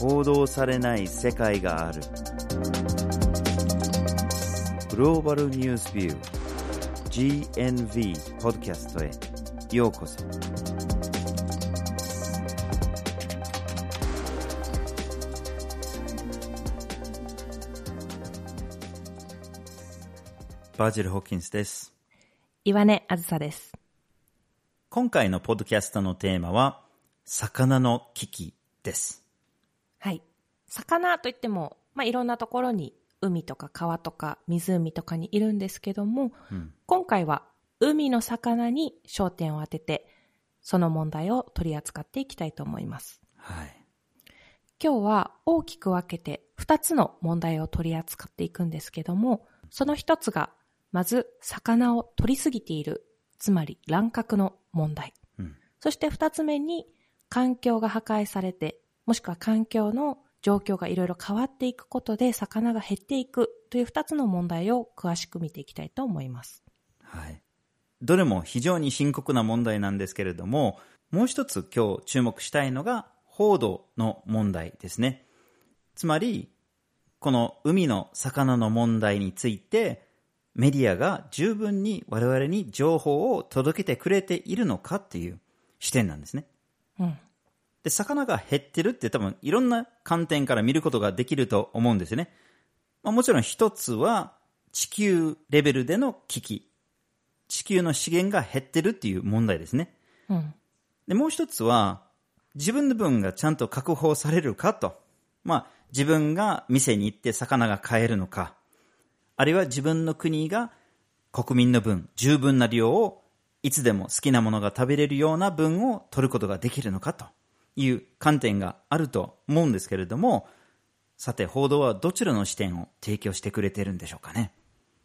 報道されない世界があるグローバルニュースビュー GNV ポッドキャストへようこそバージル・ホッキンスです岩根あずさです。今回のポッドキャストのテーマは魚の危機ですはい。魚といっても、まあ、いろんなところに海とか川とか湖とかにいるんですけども、うん今回は海の魚に焦点を当てて、その問題を取り扱っていきたいと思います。はい今日は大きく分けて2つの問題を取り扱っていくんですけども、その1つが、まず魚を取りすぎている、つまり乱獲の問題。うんそして2つ目に環境が破壊されて、もしくは環境の状況がいろいろ変わっていくことで魚が減っていくという2つの問題を詳しく見ていきたいと思います。はい。どれも非常に深刻な問題なんですけれども、もう一つ今日注目したいのが報道の問題ですね。つまり、この海の魚の問題について、メディアが十分に我々に情報を届けてくれているのかっていう視点なんですね。うん。で、魚が減ってるって多分いろんな観点から見ることができると思うんですよね。まあ、もちろん一つは地球レベルでの危機。地球の資源が減ってるっていう問題ですね。うん。で、もう一つは自分の分がちゃんと確保されるかと。まあ、自分が店に行って魚が買えるのか。あるいは自分の国が国民の分、十分な量をいつでも好きなものが食べれるような分を取ることができるのかという観点があると思うんですけれども、さて報道はどちらの視点を提供してくれてるんでしょうかね？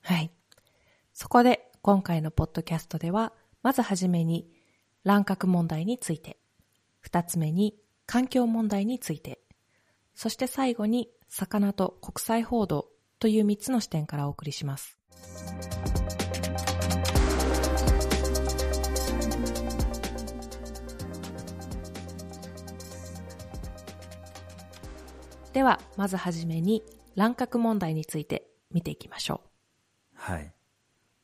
はい。そこで今回のポッドキャストでは、まずはじめに乱獲問題について、二つ目に環境問題について、そして最後に魚と国際報道という三つの視点からお送りします。では、まずはじめに乱獲問題について見ていきましょう。はい。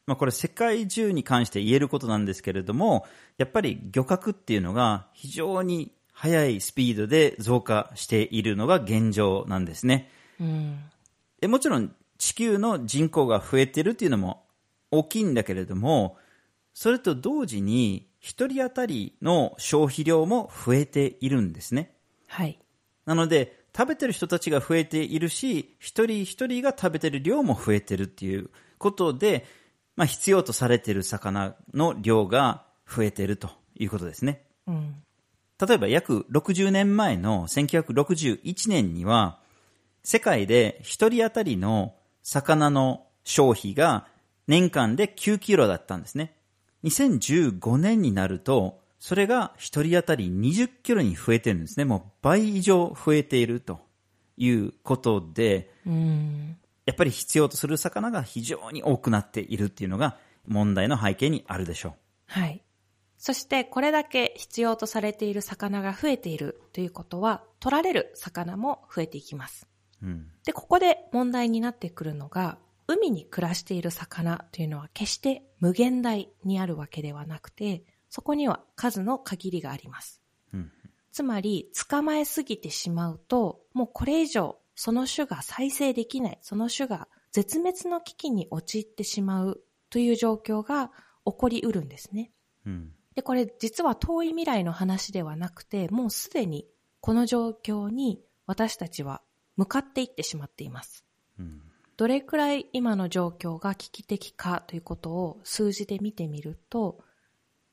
まあこれ世界中に関して言えることなんですけれども、やっぱり漁獲っていうのが非常に速いスピードで増加しているのが現状なんですね。うん。えもちろん地球の人口が増えてるっていうのも大きいんだけれども、それと同時に一人当たりの消費量も増えているんですね。はい。なので、食べてる人たちが増えているし、一人一人が食べてる量も増えてるっていうことで、まあ必要とされている魚の量が増えてるということですね。うん。例えば約60年前の1961年には、世界で一人当たりの魚の消費が年間で9キロだったんですね。2015年になると、それが一人当たり20キロに増えてるんですね。もう倍以上増えているということで、うん。やっぱり必要とする魚が非常に多くなっているっていうのが問題の背景にあるでしょはい。そして、これだけ必要とされている魚が増えているということは、取られる魚も増えていきます。う。うん。で、ここで問題になってくるのが、海に暮らしている魚というのは決して無限大にあるわけではなくて、そこには数の限りがあります。うん。つまり、捕まえすぎてしまうと、もうこれ以上、その種が再生できない、その種が絶滅の危機に陥ってしまうという状況が起こりうるんですね。うん。で、これ実は遠い未来の話ではなくて、もうすでにこの状況に私たちは向かっていってしまっています。うん。どれくらい今の状況が危機的かということを数字で見てみると、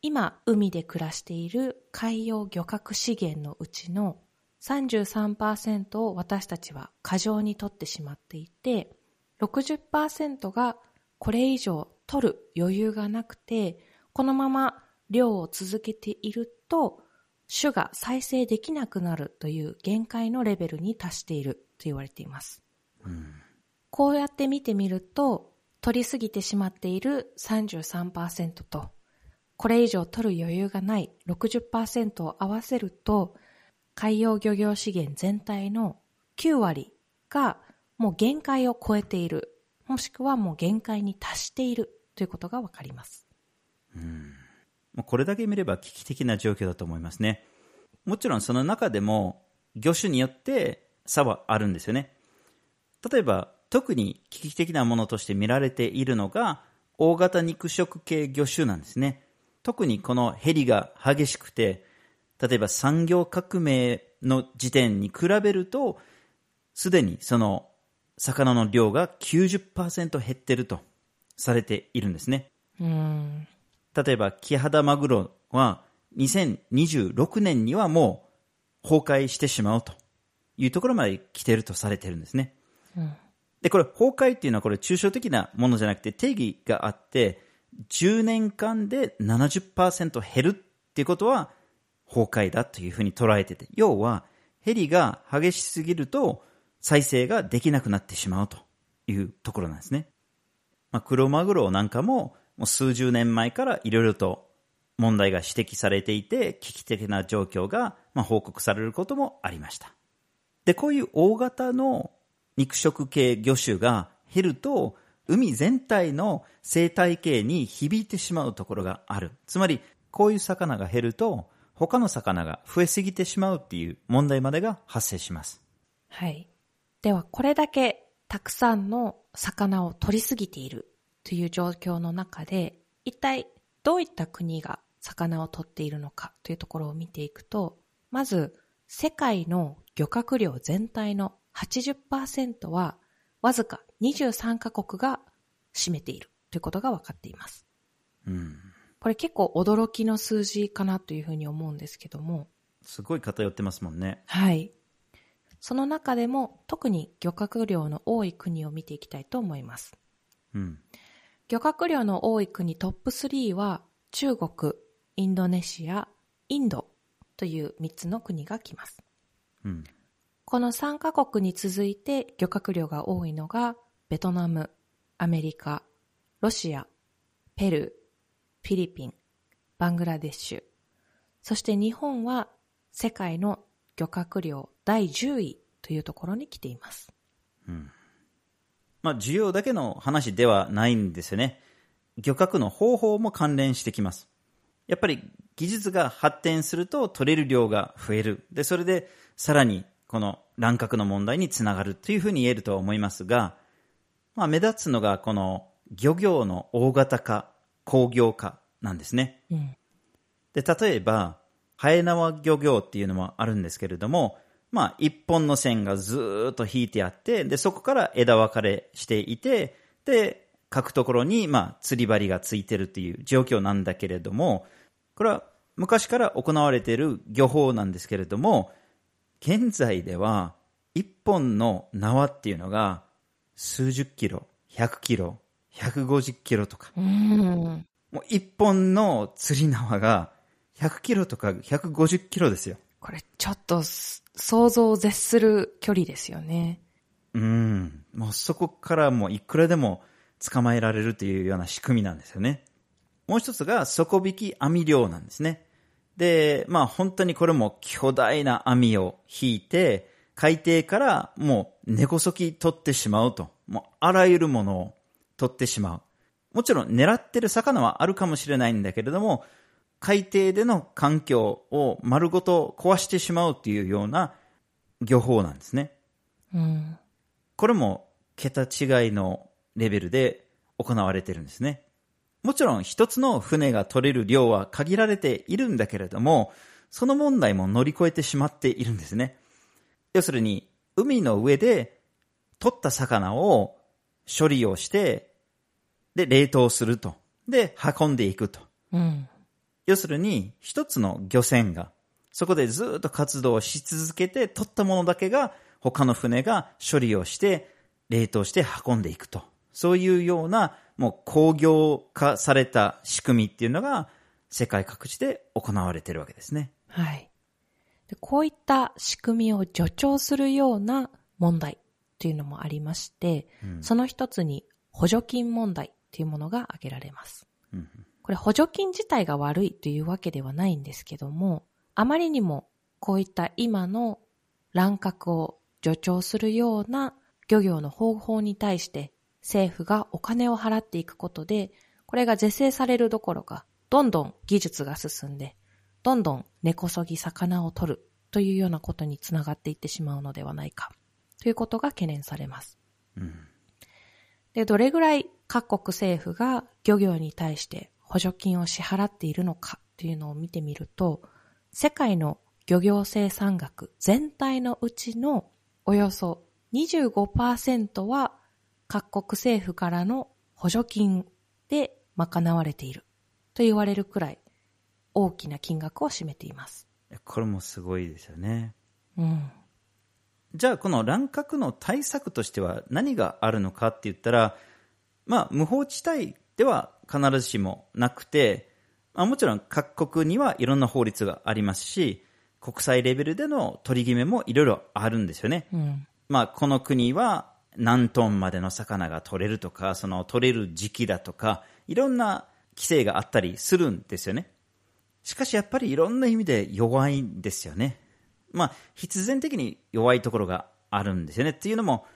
今海で暮らしている海洋漁獲資源のうちの33%を私たちは過剰に取ってしまっていて、60%がこれ以上取る余裕がなくて、このまま量を続けていると、種が再生できなくなるという限界のレベルに達していると言われています。こうやって見てみると、取りすぎてしまっている33%と、これ以上取る余裕がない60%を合わせると、海洋漁業資源全体の9割がもう限界を超えている、もしくはもう限界に達しているということがわかります。うんこれだけ見れば危機的な状況だと思いますね。もちろんその中でも魚種によって差はあるんですよね。例えば特に危機的なものとして見られているのが大型肉食系魚種なんですね。特にこのヘリが激しくて、例えば産業革命の時点に比べると、すでにその魚の量が90%減ってるとされているんですね。例えば、キハダマグロは2026年にはもう崩壊してしまうというところまで来てるとされてるんですね。うん、で、これ崩壊っていうのはこれ抽象的なものじゃなくて定義があって、10年間で70%減るっていうことは崩壊だというふうに捉えてて、要はヘリが激しすぎると再生ができなくなってしまうというところなんですね。まあ、クロマグロなんかももう数十年前からいろいろと問題が指摘されていて危機的な状況がまあ報告されることもありました。で、こういう大型の肉食系魚種が減ると海全体の生態系に響いてしまうところがある。つまり、こういう魚が減ると、他の魚が増えすぎてしまうっていう問題までが発生します。はい。では、これだけたくさんの魚を取りすぎているという状況の中で、一体どういった国が魚を取っているのかというところを見ていくと、まず、世界の漁獲量全体の80%はわずか23カ国が占めているということが分かっています。うん、これ結構驚きの数字かなというふうに思うんですけども。すごい偏ってますもんね。はい。その中でも特に漁獲量の多い国を見ていきたいと思います。うん、漁獲量の多い国トップ3は中国、インドネシア、インドという3つの国が来ます。うん、この3カ国に続いて漁獲量が多いのがベトナム、アメリカ、ロシア、ペルー、フィリピン、バングラデシュ、そして日本は世界の漁獲量第10位というところに来ています。うん。まあ、需要だけの話ではないんですよね。漁獲の方法も関連してきます。やっぱり技術が発展すると取れる量が増える。で、それでさらにこの乱獲の問題につながるというふうに言えるとは思いますが、まあ、目立つのがこの漁業の大型化、工業化なんですね。うん、で、例えば、ハエ縄漁業っていうのもあるんですけれども、まあ、一本の線がずっと引いてあって、で、そこから枝分かれしていて、で、書くところに、まあ、釣り針がついてるっていう状況なんだけれども、これは昔から行われている漁法なんですけれども、現在では一本の縄っていうのが数十キロ、100キロ、150キロとか。もう一本の釣り縄が100キロとか150キロですよ。これちょっと想像を絶する距離ですよね。うん。もうそこからもういくらでも捕まえられるというような仕組みなんですよね。もう一つが底引き網漁なんですね。で、まあ本当にこれも巨大な網を引いて、海底からもう根こそぎ取ってしまうと。もうあらゆるものを取ってしまう。もちろん狙ってる魚はあるかもしれないんだけれども、海底での環境を丸ごと壊してしまうっていうような漁法なんですね。うん、これも桁違いのレベルで行われてるんですね。もちろん一つの船が取れる量は限られているんだけれども、その問題も乗り越えてしまっているんですね。要するに、海の上で取った魚を処理をして、で、冷凍すると。で、運んでいくと。うん、要するに、一つの漁船が、そこでずっと活動し続けて、取ったものだけが他の船が処理をして、冷凍して運んでいくと。そういうようなもう工業化された仕組みっていうのが世界各地で行われているわけですね。はい。でこういった仕組みを助長するような問題というのもありまして、うん、その一つに補助金問題というものが挙げられます。うん、これ補助金自体が悪いというわけではないんですけども、あまりにもこういった今の乱獲を助長するような漁業の方法に対して政府がお金を払っていくことで、これが是正されるどころか、どんどん技術が進んで、どんどん根こそぎ魚を取るというようなことにつながっていってしまうのではないか、ということが懸念されます。うん、で、どれぐらい各国政府が漁業に対して補助金を支払っているのかというのを見てみると、世界の漁業生産額全体のうちのおよそ25%は各国政府からの補助金で賄われていると言われるくらい大きな金額を占めています。これもすごいですよね。うん。じゃあこの乱獲の対策としては何があるのかって言ったら、まあ無法地帯では必ずしもなくて、まあ、もちろん各国にはいろんな法律がありますし、国際レベルでの取り決めもいろいろあるんですよね。うん、まあこの国は何トンまでの魚が取れるとか、その取れる時期だとか、いろんな規制があったりするんですよね。しかしやっぱりいろんな意味で弱いんですよね。まあ、必然的に弱いところがあるんですよね。っていうのも、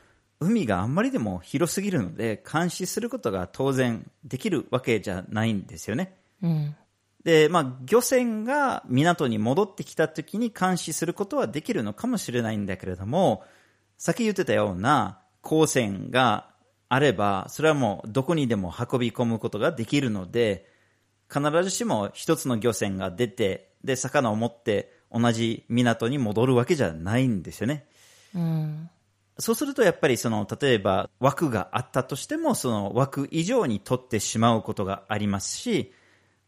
海があんまりでも広すぎるので、監視することが当然できるわけじゃないんですよね。うん、で、まあ、漁船が港に戻ってきた時に監視することはできるのかもしれないんだけれども、さっき言ってたような光線があれば、それはもうどこにでも運び込むことができるので、必ずしも一つの漁船が出て、で、魚を持って同じ港に戻るわけじゃないんですよね。うん、そうするとやっぱりその、例えば枠があったとしても、その枠以上に取ってしまうことがありますし、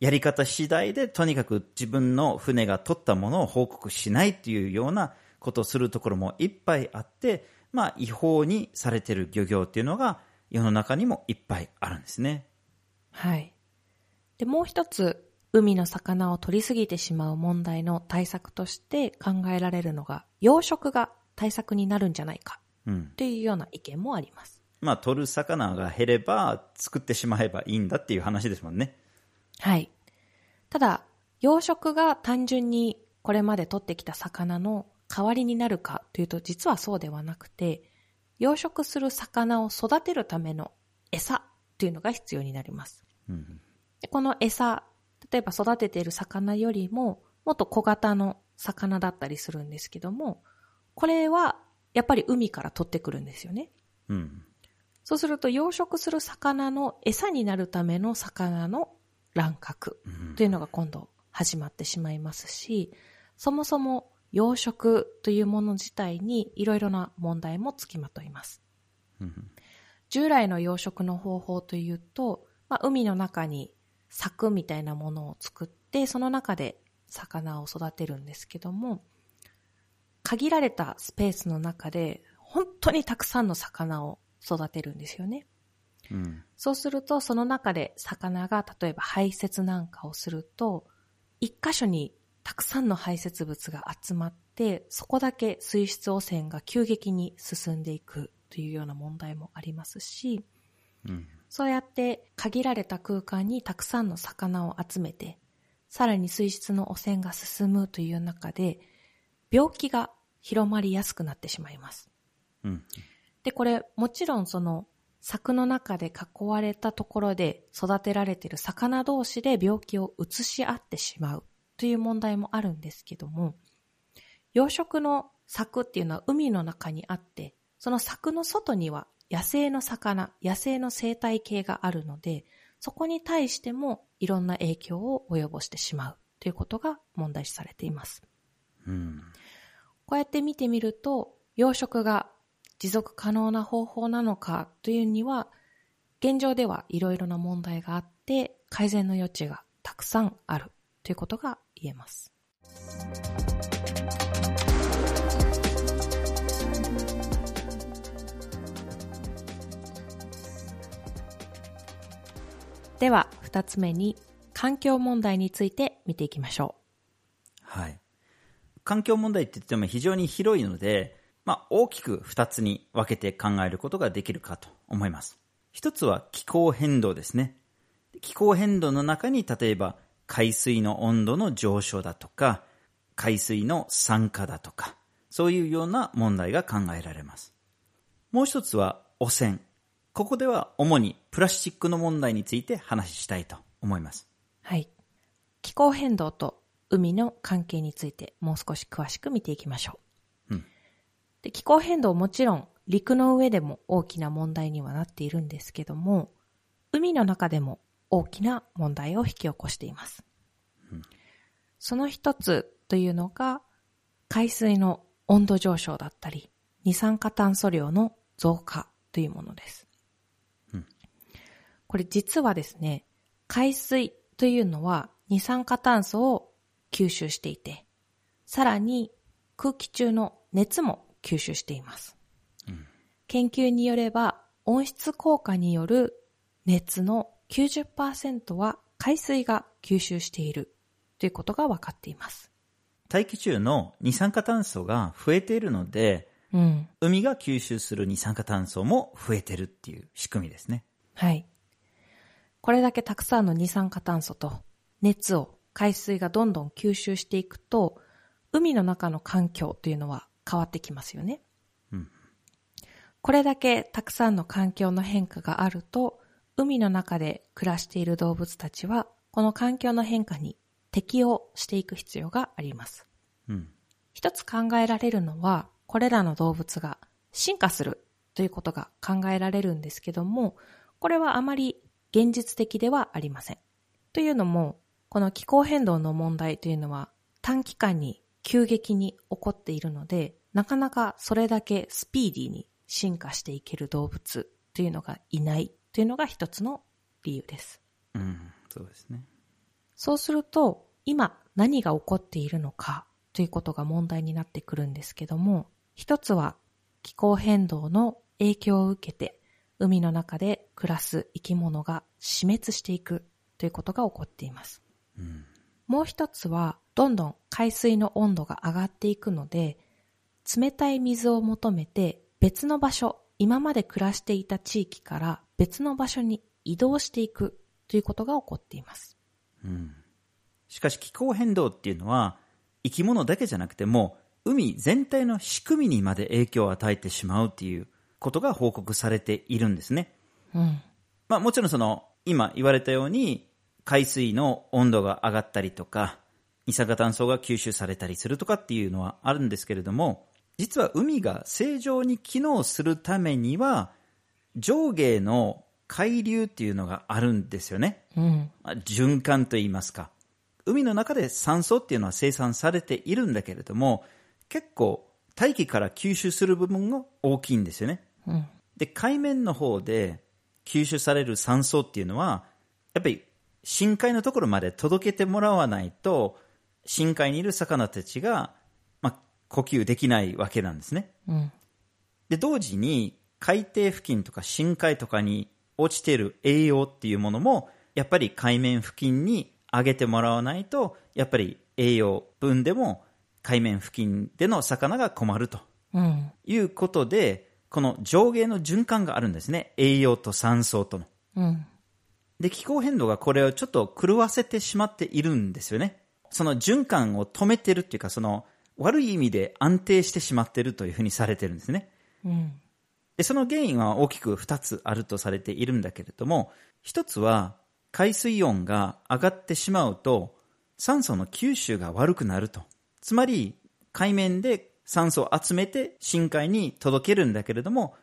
やり方次第でとにかく自分の船が取ったものを報告しないっていうようなことをするところもいっぱいあって、まあ違法にされている漁業っていうのが世の中にもいっぱいあるんですね。はい。で、もう一つ海の魚を取りすぎてしまう問題の対策として考えられるのが、養殖が対策になるんじゃないか、っていうような意見もあります。まあ、取る魚が減れば、作ってしまえばいいんだっていう話ですもんね。はい。ただ、養殖が単純にこれまで取ってきた魚の代わりになるかというと、実はそうではなくて、養殖する魚を育てるための餌っていうのが必要になります。うん、この餌例えば育てている魚よりも、もっと小型の魚だったりするんですけども、これはやっぱり海から取ってくるんですよね。うん。そうすると養殖する魚の餌になるための魚の乱獲というのが今度始まってしまいますし、そもそも養殖というもの自体にいろいろな問題もつきまといます。うん、従来の養殖の方法というと、まあ、海の中に柵みたいなものを作って、その中で魚を育てるんですけども、限られたスペースの中で、本当にたくさんの魚を育てるんですよね。うん、そうすると、その中で魚が例えば排泄なんかをすると、一箇所にたくさんの排泄物が集まって、そこだけ水質汚染が急激に進んでいくというような問題もありますし、うん、そうやって限られた空間にたくさんの魚を集めて、さらに水質の汚染が進むという中で、病気が広まりやすくなってしまいます。うん、で、これ、もちろんその、柵の中で囲われたところで育てられている魚同士で病気を移し合ってしまうという問題もあるんですけども、養殖の柵っていうのは海の中にあって、その柵の外には野生の魚、野生の生態系があるので、そこに対してもいろんな影響を及ぼしてしまうということが問題視されています。うん、こうやって見てみると、養殖が持続可能な方法なのかというには、現状ではいろいろな問題があって、改善の余地がたくさんあるということが言えます。では、二つ目に、環境問題について見ていきましょう。はい。環境問題って言っても非常に広いので、まあ、大きく二つに分けて考えることができるかと思います。一つは気候変動ですね。気候変動の中に例えば海水の温度の上昇だとか、海水の酸化だとか、そういうような問題が考えられます。もう一つは汚染。ここでは主にプラスチックの問題について話したいと思います。はい。気候変動と海の関係についてもう少し詳しく見ていきましょう。うんで気候変動もちろん陸の上でも大きな問題にはなっているんですけども、海の中でも大きな問題を引き起こしています。その一つというのが海水の温度上昇だったり二酸化炭素量の増加というものです。これ実はですね、海水というのは二酸化炭素を吸収していて、さらに空気中の熱も吸収しています。研究によれば温室効果による熱の90%は海水が吸収しているということが分かっています。大気中の二酸化炭素が増えているので、うん。海が吸収する二酸化炭素も増えてるっていう仕組みですね。はい。これだけたくさんの二酸化炭素と熱を海水がどんどん吸収していくと、海の中の環境というのは変わってきますよね。うんこれだけたくさんの環境の変化があると、海の中で暮らしている動物たちは、この環境の変化に適応していく必要があります。うん。一つ考えられるのは、これらの動物が進化するということが考えられるんですけども、これはあまり現実的ではありません。というのも、この気候変動の問題というのは短期間に急激に起こっているので、なかなかそれだけスピーディーに進化していける動物というのがいないというのが一つの理由です。うん。そうですね。そうすると、今何が起こっているのかということが問題になってくるんですけども、一つは気候変動の影響を受けて海の中で暮らす生き物が死滅していくということが起こっています。うん。もう一つは、どんどん海水の温度が上がっていくので、冷たい水を求めて別の場所、今まで暮らしていた地域から別の場所に移動していくということが起こっています。うん。しかし気候変動っていうのは、生き物だけじゃなくても、海全体の仕組みにまで影響を与えてしまうっていうことが報告されているんですね。うん。まあもちろんその、今言われたように、海水の温度が上がったりとか、二酸化炭素が吸収されたりするとかっていうのはあるんですけれども、実は海が正常に機能するためには、上下の海流っていうのがあるんですよね。うん。まあ循環といいますか。海の中で酸素っていうのは生産されているんだけれども、結構大気から吸収する部分が大きいんですよね。うん。で、海面の方で吸収される酸素っていうのは、やっぱり深海のところまで届けてもらわないと、深海にいる魚たちが、まあ、呼吸できないわけなんですね。うん。で、同時に海底付近とか深海とかに落ちている栄養っていうものも、やっぱり海面付近に上げてもらわないと、やっぱり栄養分でも海面付近での魚が困るとうん。いうことで、この上下の循環があるんですね。栄養と酸素との。うん。で、気候変動がこれをちょっと狂わせてしまっているんですよね。その循環を止めてるっていうか、その悪い意味で安定してしまってるというふうにされてるんですね。うん。で、その原因は大きく2つあるとされているんだけれども、1つは海水温が上がってしまうと酸素の吸収が悪くなると。つまり海面で酸素を集めて深海に届けるんだけれども、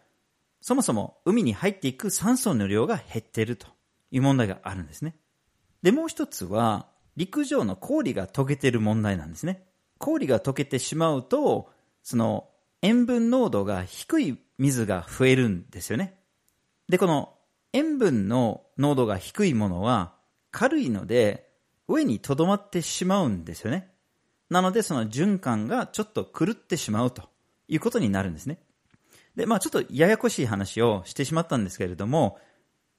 そもそも海に入っていく酸素の量が減っているという問題があるんですね。で、もう一つは陸上の氷が溶けている問題なんですね。氷が溶けてしまうと、その塩分濃度が低い水が増えるんですよね。で、この塩分の濃度が低いものは軽いので上に留まってしまうんですよね。なのでその循環がちょっと狂ってしまうということになるんですね。で、まあちょっとややこしい話をしてしまったんですけれども、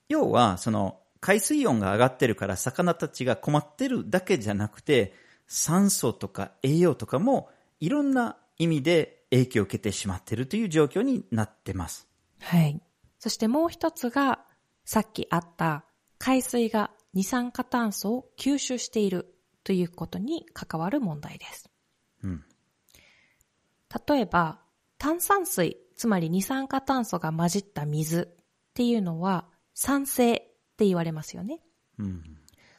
要はその海水温が上がってるから魚たちが困ってるだけじゃなくて、酸素とか栄養とかもいろんな意味で影響を受けてしまっているという状況になってます。はい。そしてもう一つが、さっきあった海水が二酸化炭素を吸収しているということに関わる問題です。うん。例えば、炭酸水、つまり二酸化炭素が混じった水っていうのは酸性って言われますよね。うん。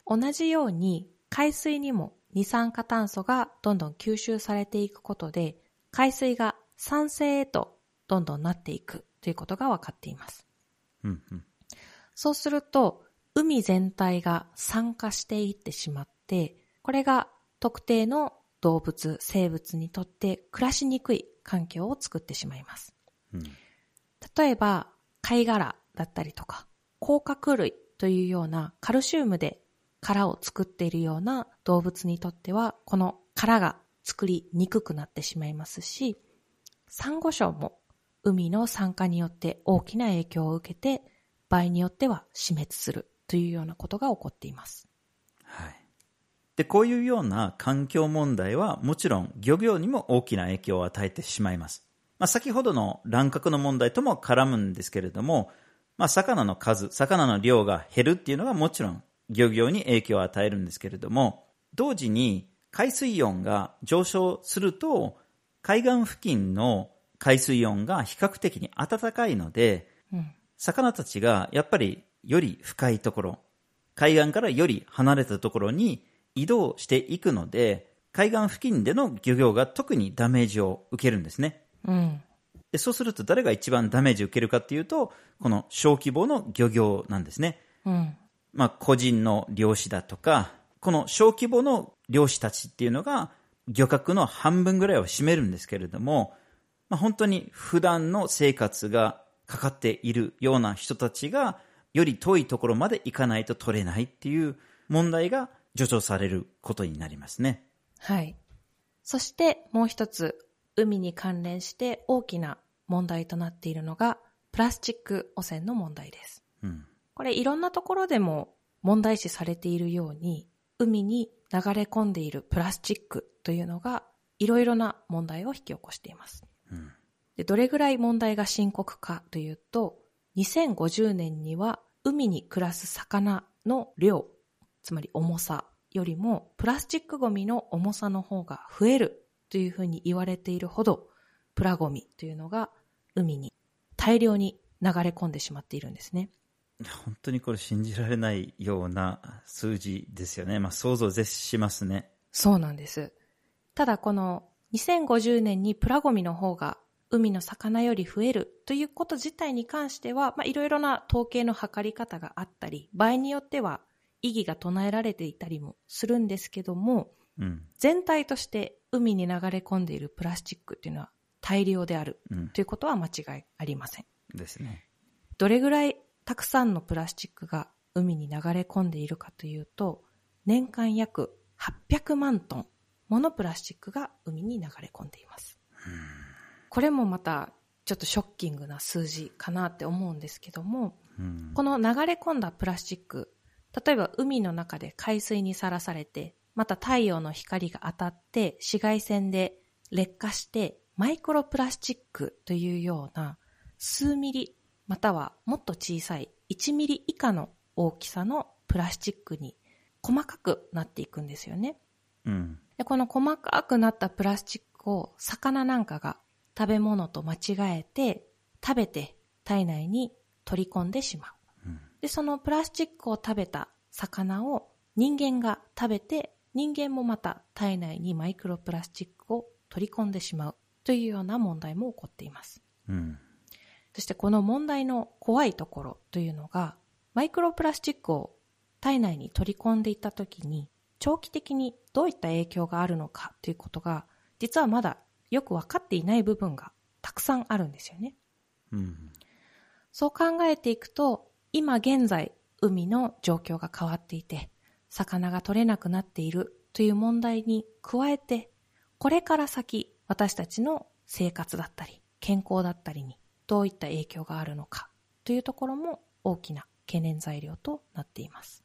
同じように海水にも二酸化炭素がどんどん吸収されていくことで海水が酸性へとどんどんなっていくということが分かっています。うん。うん。そうすると海全体が酸化していってしまってこれが特定の動物、生物にとって暮らしにくい環境を作ってしまいます。うん。例えば貝殻だったりとか甲殻類というようなカルシウムで殻を作っているような動物にとってはこの殻が作りにくくなってしまいますしサンゴ礁も海の酸化によって大きな影響を受けて場合によっては死滅するというようなことが起こっています。はい。で、こういうような環境問題はもちろん漁業にも大きな影響を与えてしまいます。まあ、先ほどの乱獲の問題とも絡むんですけれども、まあ、魚の数、魚の量が減るっていうのがもちろん漁業に影響を与えるんですけれども、同時に海水温が上昇すると、海岸付近の海水温が比較的に暖かいので、うん。魚たちがやっぱりより深いところ、海岸からより離れたところに移動していくので、海岸付近での漁業が特にダメージを受けるんですね。うん。でそうすると誰が一番ダメージを受けるかっていうと、この小規模の漁業なんですね。うん。まあ個人の漁師だとか、この小規模の漁師たちっていうのが漁獲の半分ぐらいを占めるんですけれども、まあ本当に普段の生活がかかっているような人たちがより遠いところまで行かないと取れないっていう問題が助長されることになりますね。はい。そしてもう一つ、海に関連して大きな問題となっているのが、プラスチック汚染の問題です。うん。これいろんなところでも問題視されているように、海に流れ込んでいるプラスチックというのが、いろいろな問題を引き起こしています。うん。でどれぐらい問題が深刻かというと、2050年には海に暮らす魚の量、つまり重さよりもプラスチックゴミの重さの方が増えるというふうに言われているほど、プラゴミというのが海に大量に流れ込んでしまっているんですね。本当にこれ信じられないような数字ですよね。まあ想像を絶しますね。そうなんです。ただこの2050年にプラゴミの方が海の魚より増えるということ自体に関しては、まあ、いろいろな統計の測り方があったり、場合によっては意義が唱えられていたりもするんですけども、うん。全体として海に流れ込んでいるプラスチックっていうのは大量であるうん。ということは間違いありません。ですね。どれぐらいたくさんのプラスチックが海に流れ込んでいるかというと、年間約800万トンものプラスチックが海に流れ込んでいます。これもまたちょっとショッキングな数字かなって思うんですけども、うん。この流れ込んだプラスチック、例えば海の中で海水にさらされて、また太陽の光が当たって紫外線で劣化してマイクロプラスチックというような数ミリまたはもっと小さい1ミリ以下の大きさのプラスチックに細かくなっていくんですよね。うん。でこの細かくなったプラスチックを魚なんかが食べ物と間違えて食べて体内に取り込んでしまう。うんで、そのプラスチックを食べた魚を人間が食べて人間もまた体内にマイクロプラスチックを取り込んでしまうというような問題も起こっています。うん。そしてこの問題の怖いところというのが、マイクロプラスチックを体内に取り込んでいったときに、長期的にどういった影響があるのかということが、実はまだよく分かっていない部分がたくさんあるんですよね。うん。そう考えていくと、今現在海の状況が変わっていて、魚が取れなくなっているという問題に加えて、これから先私たちの生活だったり、健康だったりにどういった影響があるのかというところも大きな懸念材料となっています。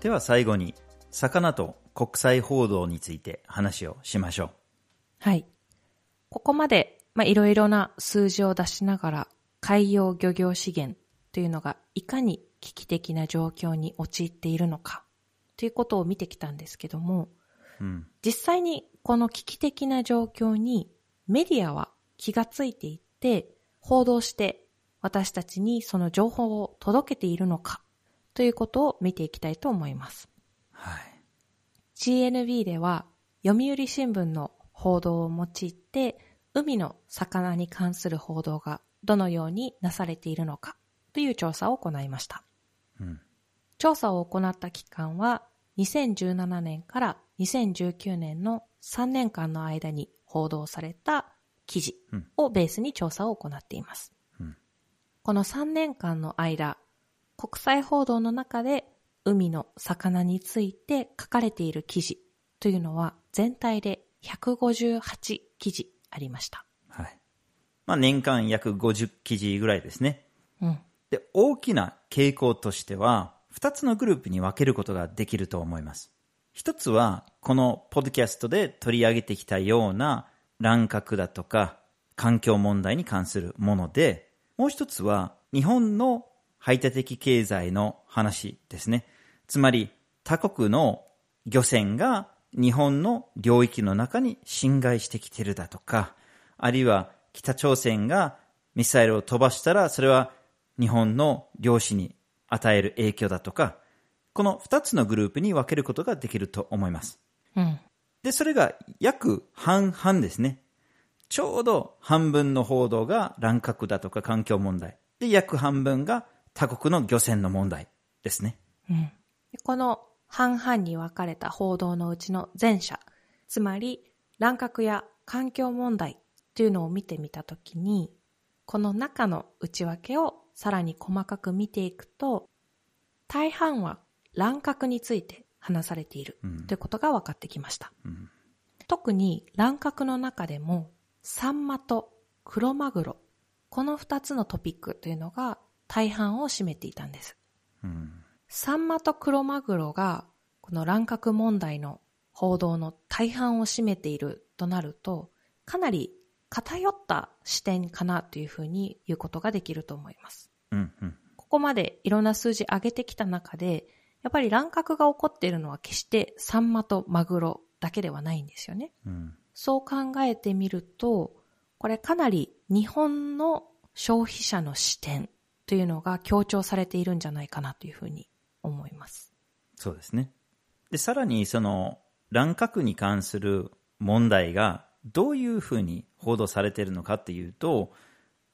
では最後に、魚と国際報道について話をしましょはい。ここまで、まあ、いろいろな数字を出しながら、海洋漁業資源というのがいかに危機的な状況に陥っているのかということを見てきたんですけども、うん。実際にこの危機的な状況にメディアは気がついていって報道して私たちにその情報を届けているのかということを見ていきたいと思います。はい。GNB では読売新聞の報道を用いて海の魚に関する報道がどのようになされているのかという調査を行いました。うん。調査を行った期間は2017年から2019年の3年間の間に報道された記事をベースに調査を行っています。うんこの3年間の間、国際報道の中で海の魚について書かれている記事というのは全体で158記事ありました。はい。まあ年間約50記事ぐらいですね。うん。で、大きな傾向としては、二つのグループに分けることができると思います。一つは、このポッドキャストで取り上げてきたような乱獲だとか、環境問題に関するもので、もう一つは、日本の排他的経済の話ですね。つまり、他国の漁船が日本の領域の中に侵害してきてるだとか、あるいは北朝鮮がミサイルを飛ばしたら、それは日本の漁師に与える影響だとか、この二つのグループに分けることができると思います。うん。で、それが約半々ですね。ちょうど半分の報道が乱獲だとか環境問題。で、約半分が他国の漁船の問題ですね。うん。でこの半々に分かれた報道のうちの前者、つまり乱獲や環境問題というのを見てみたときに、この中の内訳をさらに細かく見ていくと、大半は乱獲について話されているということが分かってきました。特に乱獲の中でも、サンマとクロマグロ、この二つのトピックというのが大半を占めていたんです。サンマとクロマグロがこの乱獲問題の報道の大半を占めているとなると、かなり偏った視点かなというふうに言うことができると思います。うん、うん。ここまでいろんな数字上げてきた中で、やっぱり乱獲が起こっているのは決してサンマとマグロだけではないんですよね。うん。そう考えてみると、これかなり日本の消費者の視点というのが強調されているんじゃないかなというふうに思います。そうですね。で、さらにその乱獲に関する問題がどういうふうに報道されているのかっていうと、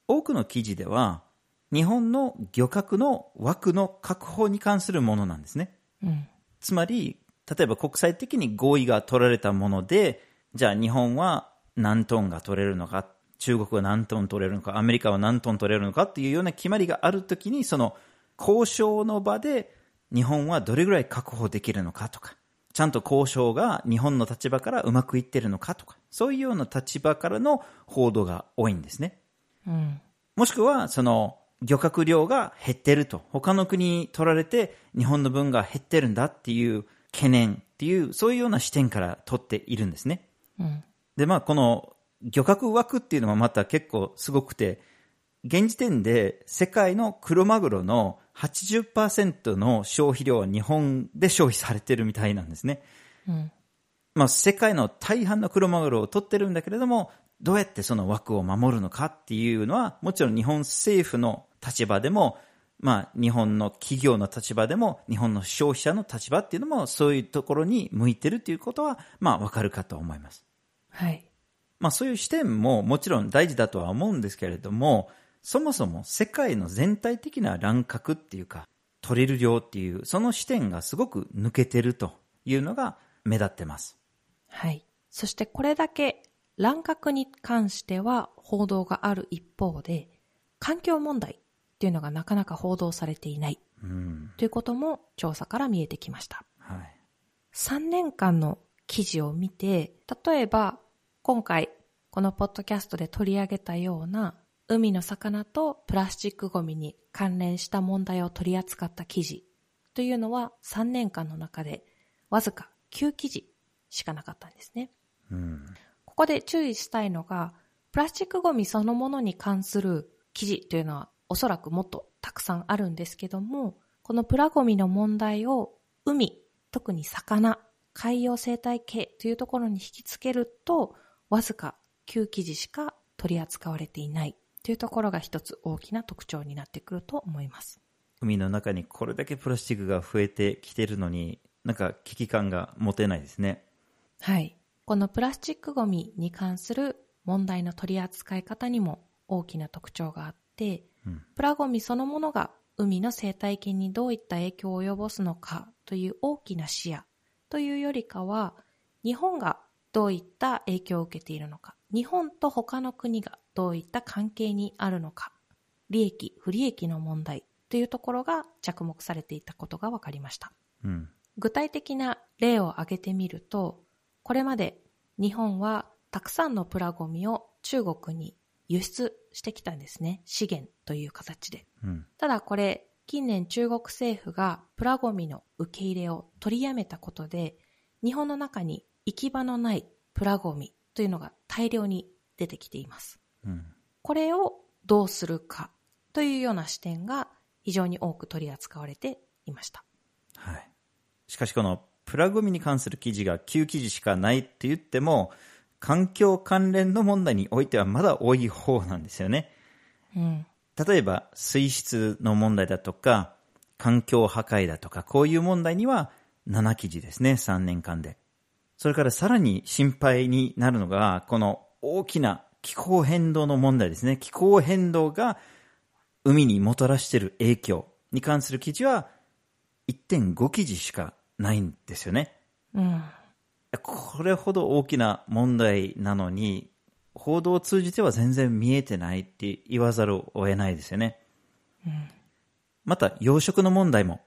多くの記事では日本の漁獲の枠の確保に関するものなんですね。うん。つまり、例えば国際的に合意が取られたもので、じゃあ日本は何トンが取れるのか、中国は何トン取れるのか、アメリカは何トン取れるのかっていうような決まりがあるときに、その交渉の場で日本はどれぐらい確保できるのかとか、ちゃんと交渉が日本の立場からうまくいってるのかとか、そういうような立場からの報道が多いんですね。うん。もしくは、その、漁獲量が減ってると。他の国に取られて日本の分が減ってるんだっていう懸念っていう、そういうような視点から取っているんですね。うん。で、まあ、この漁獲枠っていうのはまた結構すごくて、現時点で世界のクロマグロの80%の消費量は日本で消費されてるみたいなんですね。うん。まあ、世界の大半のクロマグロを取ってるんだけれども、どうやってその枠を守るのかっていうのは、もちろん日本政府の立場でも、まあ、日本の企業の立場でも、日本の消費者の立場っていうのも、そういうところに向いてるということは、まあ、わかるかと思います。はい。まあ、そういう視点ももちろん大事だとは思うんですけれども、そもそも世界の全体的な乱獲っていうか、取れる量っていう、その視点がすごく抜けてるというのが目立ってます。はい。そしてこれだけ乱獲に関しては報道がある一方で、環境問題っていうのがなかなか報道されていないうん。ということも調査から見えてきました。はい。3年間の記事を見て、例えば今回このポッドキャストで取り上げたような海の魚とプラスチックゴミに関連した問題を取り扱った記事というのは3年間の中でわずか9記事しかなかったんですね。うん。ここで注意したいのが、プラスチックゴミそのものに関する記事というのはおそらくもっとたくさんあるんですけども、このプラゴミの問題を海、特に魚、海洋生態系というところに引きつけると、わずか9記事しか取り扱われていないというところが一つ大きな特徴になってくると思います。海の中にこれだけプラスチックが増えてきてるのに、なんか危機感が持てないですね。はい。このプラスチックごみに関する問題の取り扱い方にも大きな特徴があって、うん、プラゴミそのものが海の生態系にどういった影響を及ぼすのかという大きな視野というよりかは、日本がどういった影響を受けているのか、日本と他の国がどういった関係にあるのか、利益、不利益の問題というところが着目されていたことが分かりました。うん、具体的な例を挙げてみると、これまで日本はたくさんのプラゴミを中国に輸出してきたんですね。資源という形で。うん、ただこれ、近年中国政府がプラゴミの受け入れを取りやめたことで、日本の中に行き場のないプラゴミというのが大量に出てきています。うん、これをどうするかというような視点が非常に多く取り扱われていました。はい。しかしこのプラゴミに関する記事が9記事しかないって言っても、環境関連の問題においてはまだ多い方なんですよね。うん、例えば、水質の問題だとか、環境破壊だとか、こういう問題には7記事ですね、3年間で。それからさらに心配になるのが、この大きな気候変動の問題ですね。気候変動が海にもたらしている影響に関する記事は1.5記事しかないんですよね。うん。これほど大きな問題なのに、報道を通じては全然見えてないって言わざるを得ないですよね。うん、また、養殖の問題も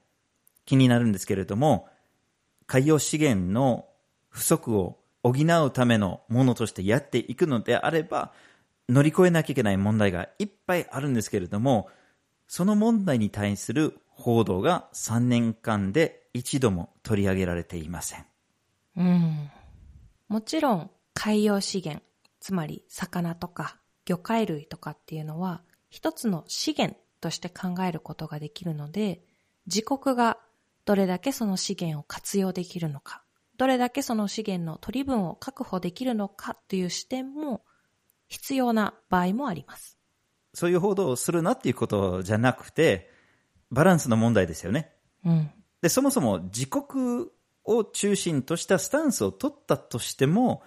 気になるんですけれども、海洋資源の不足を補うためのものとしてやっていくのであれば、乗り越えなきゃいけない問題がいっぱいあるんですけれども、その問題に対する報道が3年間で一度も取り上げられていません。うん。もちろん海洋資源、つまり魚とか魚介類とかっていうのは一つの資源として考えることができるので、自国がどれだけその資源を活用できるのか、どれだけその資源の取り分を確保できるのかという視点も必要な場合もあります。そういう報道をするなっていうことじゃなくて、バランスの問題ですよね。うん。で、そもそも自国を中心としたスタンスを取ったとしても、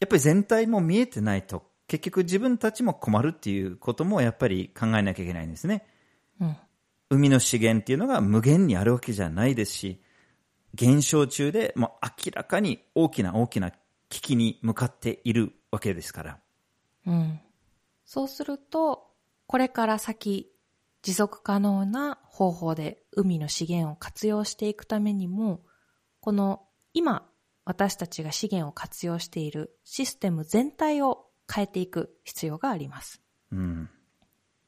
やっぱり全体も見えてないと、結局自分たちも困るっていうこともやっぱり考えなきゃいけないんですね。うん。海の資源っていうのが無限にあるわけじゃないですし、減少中でもう明らかに大きな大きな危機に向かっているわけですから。うん。そうすると、これから先、持続可能な方法で海の資源を活用していくためにも、この今私たちが資源を活用しているシステム全体を変えていく必要があります。うん、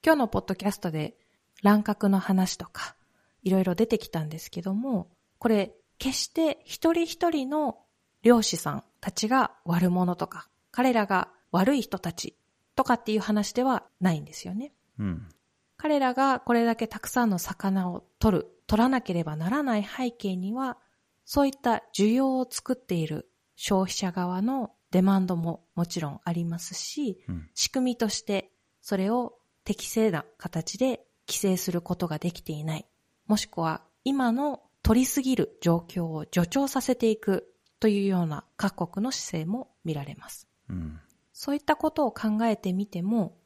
今日のポッドキャストで乱獲の話とかいろいろ出てきたんですけども、これ決して一人一人の漁師さんたちが悪者とか、彼らが悪い人たちとかっていう話ではないんですよね。うん、彼らがこれだけたくさんの魚を取る、取らなければならない背景には、そういった需要を作っている消費者側のデマンドももちろんありますし、うん、仕組みとしてそれを適正な形で規制することができていない。もしくは今の取りすぎる状況を助長させていくというような各国の姿勢も見られます。うん、そういったことを考えてみても、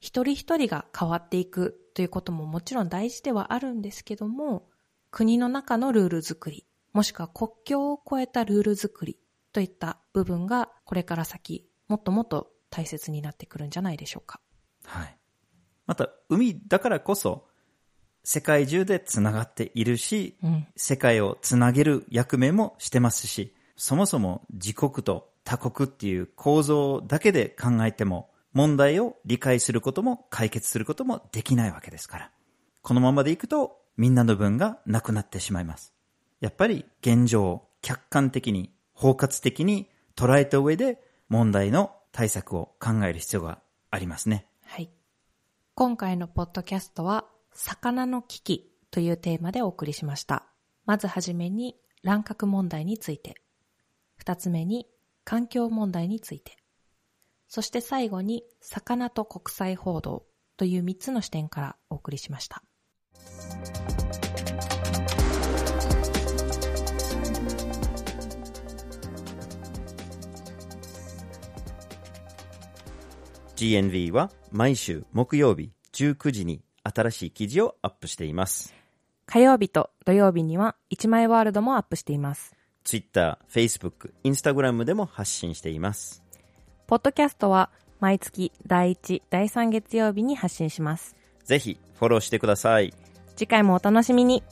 一人一人が変わっていくということももちろん大事ではあるんですけども、国の中のルール作り、もしくは国境を越えたルール作りといった部分がこれから先もっともっと大切になってくるんじゃないでしょうか。はい。また、海だからこそ、世界中でつながっているし、うん、世界をつなげる役目もしてますし、そもそも自国と他国っていう構造だけで考えても、問題を理解することも解決することもできないわけですから。このままでいくと、みんなの分がなくなってしまいます。やっぱり現状を客観的に、包括的に捉えた上で問題の対策を考える必要がありますね。はい。今回のポッドキャストは、魚の危機というテーマでお送りしました。まずはじめに乱獲問題について。二つ目に環境問題について。そして最後に魚と国際報道という三つの視点からお送りしました。GNV は毎週木曜日19時に新しい記事をアップしています。火曜日と土曜日には一枚ワールドもアップしています。Twitter、Facebook、Instagram でも発信しています。ポッドキャストは毎月第1、第3月曜日に発信します。ぜひフォローしてください。次回もお楽しみに。